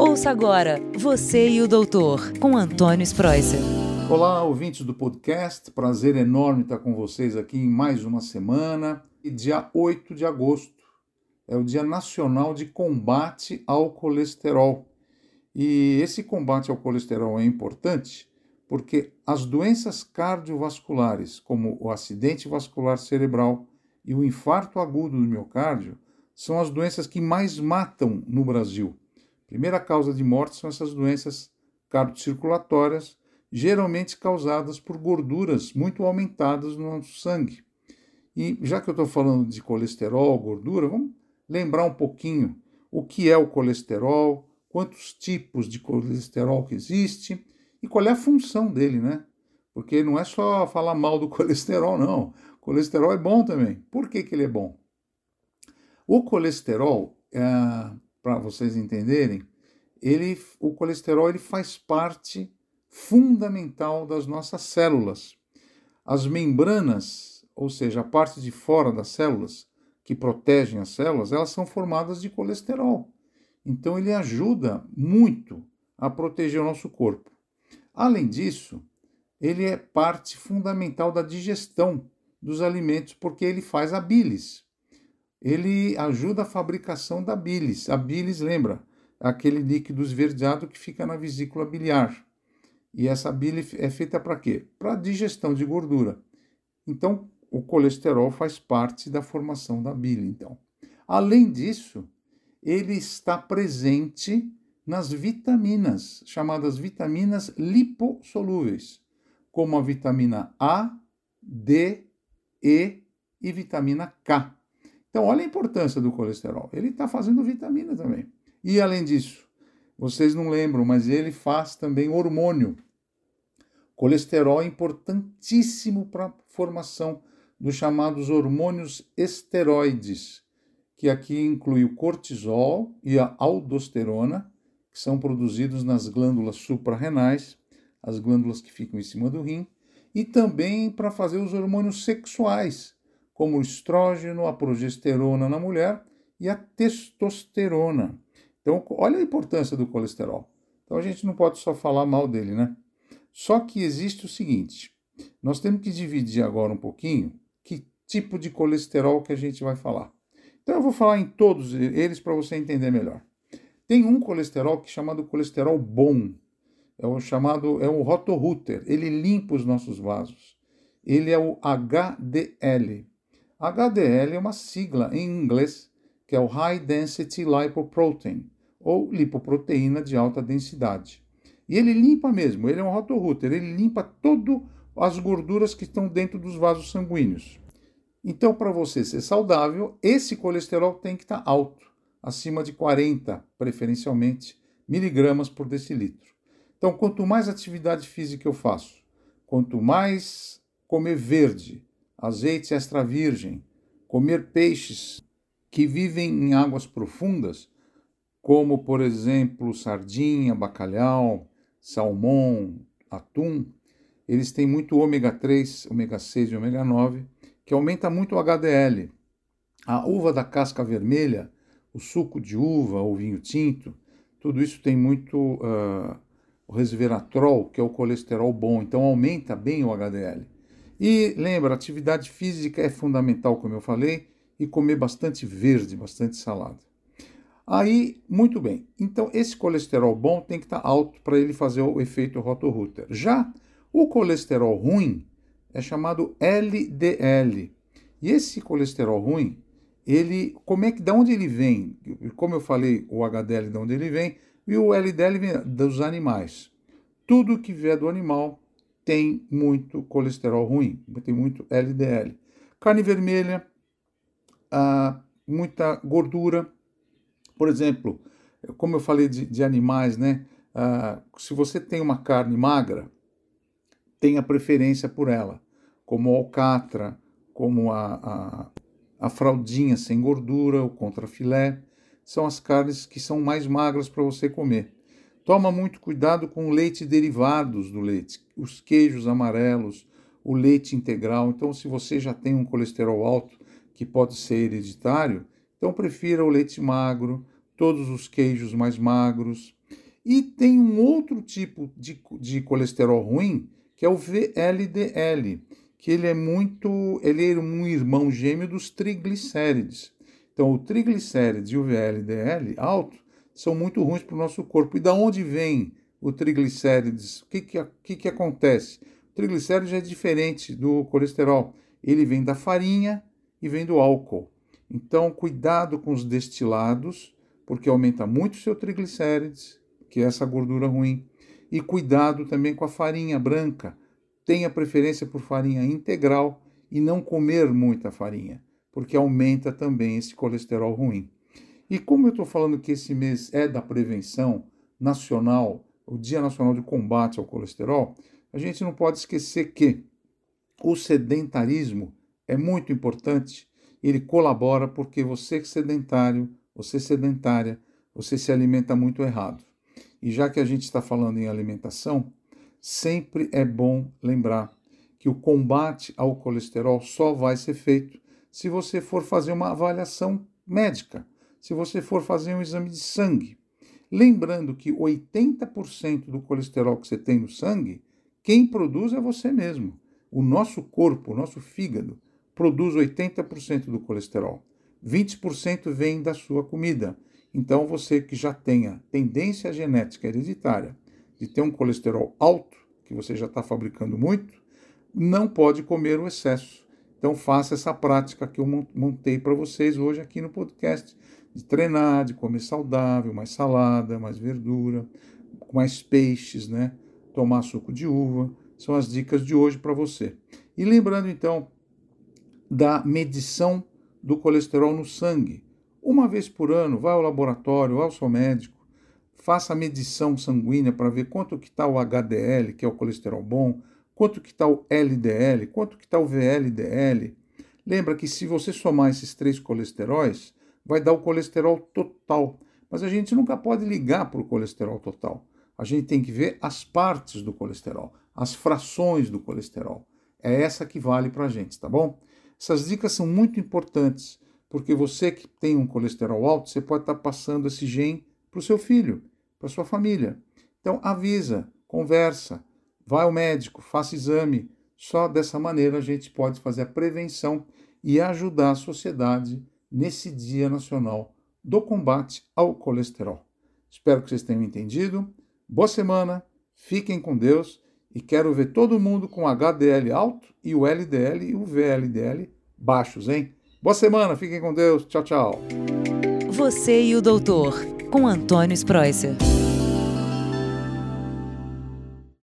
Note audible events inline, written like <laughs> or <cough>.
Ouça agora Você e o Doutor, com Antônio Spreuser. Olá, ouvintes do podcast. Prazer enorme estar com vocês aqui em mais uma semana. E dia 8 de agosto é o Dia Nacional de Combate ao Colesterol. E esse combate ao colesterol é importante porque as doenças cardiovasculares, como o acidente vascular cerebral e o infarto agudo do miocárdio, são as doenças que mais matam no Brasil. Primeira causa de morte são essas doenças cardiocirculatórias, geralmente causadas por gorduras muito aumentadas no nosso sangue. E já que eu estou falando de colesterol, gordura, vamos lembrar um pouquinho o que é o colesterol, quantos tipos de colesterol que existe e qual é a função dele, né? Porque não é só falar mal do <laughs> colesterol, não. O colesterol é bom também. Por que, que ele é bom? O colesterol, é, para vocês entenderem, ele, o colesterol ele faz parte fundamental das nossas células. As membranas, ou seja, a parte de fora das células, que protegem as células, elas são formadas de colesterol. Então ele ajuda muito a proteger o nosso corpo. Além disso, ele é parte fundamental da digestão dos alimentos porque ele faz a bilis. Ele ajuda a fabricação da bilis. A bilis, lembra, aquele líquido esverdeado que fica na vesícula biliar. E essa bile é feita para quê? Para digestão de gordura. Então, o colesterol faz parte da formação da bile, então. Além disso, ele está presente nas vitaminas, chamadas vitaminas lipossolúveis, como a vitamina A, D, E e vitamina K. Então, olha a importância do colesterol. Ele está fazendo vitamina também. E além disso, vocês não lembram, mas ele faz também hormônio. Colesterol é importantíssimo para a formação dos chamados hormônios esteroides, que aqui inclui o cortisol e a aldosterona, que são produzidos nas glândulas suprarrenais, as glândulas que ficam em cima do rim, e também para fazer os hormônios sexuais, como o estrógeno, a progesterona na mulher e a testosterona. Então, olha a importância do colesterol. Então, a gente não pode só falar mal dele, né? Só que existe o seguinte: nós temos que dividir agora um pouquinho que tipo de colesterol que a gente vai falar. Então, eu vou falar em todos eles para você entender melhor. Tem um colesterol que é chamado colesterol bom. É o chamado é o rotorruter. Ele limpa os nossos vasos. Ele é o HDL. HDL é uma sigla em inglês que é o High Density Lipoprotein, ou lipoproteína de alta densidade. E ele limpa mesmo, ele é um rotorruter, ele limpa todas as gorduras que estão dentro dos vasos sanguíneos. Então, para você ser saudável, esse colesterol tem que estar tá alto, acima de 40, preferencialmente, miligramas por decilitro. Então, quanto mais atividade física eu faço, quanto mais comer verde, azeite extra virgem, comer peixes que vivem em águas profundas, como por exemplo sardinha, bacalhau, salmão, atum, eles têm muito ômega 3, ômega 6 e ômega 9, que aumenta muito o HDL. A uva da casca vermelha, o suco de uva, o vinho tinto, tudo isso tem muito uh, o resveratrol, que é o colesterol bom, então aumenta bem o HDL. E lembra, atividade física é fundamental, como eu falei, e comer bastante verde, bastante salada. Aí, muito bem. Então, esse colesterol bom tem que estar alto para ele fazer o efeito Rotorruter. Já o colesterol ruim é chamado LDL. E esse colesterol ruim, ele, como é que, de onde ele vem? Como eu falei, o HDL de onde ele vem e o LDL vem dos animais. Tudo que vier do animal tem muito colesterol ruim, tem muito LDL. Carne vermelha, ah, muita gordura. Por exemplo, como eu falei de, de animais, né? Ah, se você tem uma carne magra, tenha preferência por ela, como a alcatra, como a, a, a fraldinha sem gordura, o contrafilé, são as carnes que são mais magras para você comer. Toma muito cuidado com o leite derivados do leite, os queijos amarelos, o leite integral. Então, se você já tem um colesterol alto, que pode ser hereditário, então prefira o leite magro, todos os queijos mais magros. E tem um outro tipo de, de colesterol ruim, que é o VLDL, que ele é muito, ele é um irmão gêmeo dos triglicérides. Então, o triglicérides e o VLDL alto são muito ruins para o nosso corpo. E da onde vem o triglicérides? O que, que, que, que acontece? O triglicérides é diferente do colesterol. Ele vem da farinha e vem do álcool. Então, cuidado com os destilados, porque aumenta muito o seu triglicérides, que é essa gordura ruim. E cuidado também com a farinha branca. Tenha preferência por farinha integral e não comer muita farinha, porque aumenta também esse colesterol ruim. E como eu estou falando que esse mês é da prevenção nacional, o Dia Nacional de Combate ao Colesterol, a gente não pode esquecer que o sedentarismo é muito importante. Ele colabora porque você é sedentário, você é sedentária, você se alimenta muito errado. E já que a gente está falando em alimentação, sempre é bom lembrar que o combate ao colesterol só vai ser feito se você for fazer uma avaliação médica, se você for fazer um exame de sangue. Lembrando que 80% do colesterol que você tem no sangue, quem produz é você mesmo. O nosso corpo, o nosso fígado, produz 80% do colesterol. 20% vem da sua comida. Então, você que já tenha tendência genética hereditária de ter um colesterol alto, que você já está fabricando muito, não pode comer o excesso. Então, faça essa prática que eu montei para vocês hoje aqui no podcast, de treinar, de comer saudável, mais salada, mais verdura, mais peixes, né? Tomar suco de uva. São as dicas de hoje para você. E lembrando, então, da medição do colesterol no sangue. Uma vez por ano, vá ao laboratório, ao seu médico, faça a medição sanguínea para ver quanto que está o HDL, que é o colesterol bom, quanto que está o LDL, quanto que está o VLDL. Lembra que se você somar esses três colesteróis, vai dar o colesterol total. Mas a gente nunca pode ligar para o colesterol total. A gente tem que ver as partes do colesterol, as frações do colesterol. É essa que vale para a gente, tá bom? Essas dicas são muito importantes porque você que tem um colesterol alto, você pode estar passando esse gene para o seu filho, para sua família. Então avisa, conversa, vai ao médico, faça exame. Só dessa maneira a gente pode fazer a prevenção e ajudar a sociedade nesse Dia Nacional do Combate ao Colesterol. Espero que vocês tenham entendido. Boa semana, fiquem com Deus e quero ver todo mundo com HDL alto e o LDL e o VLDL baixos, hein? Boa semana, fiquem com Deus. Tchau, tchau. Você e o doutor, com Antônio Spreuser.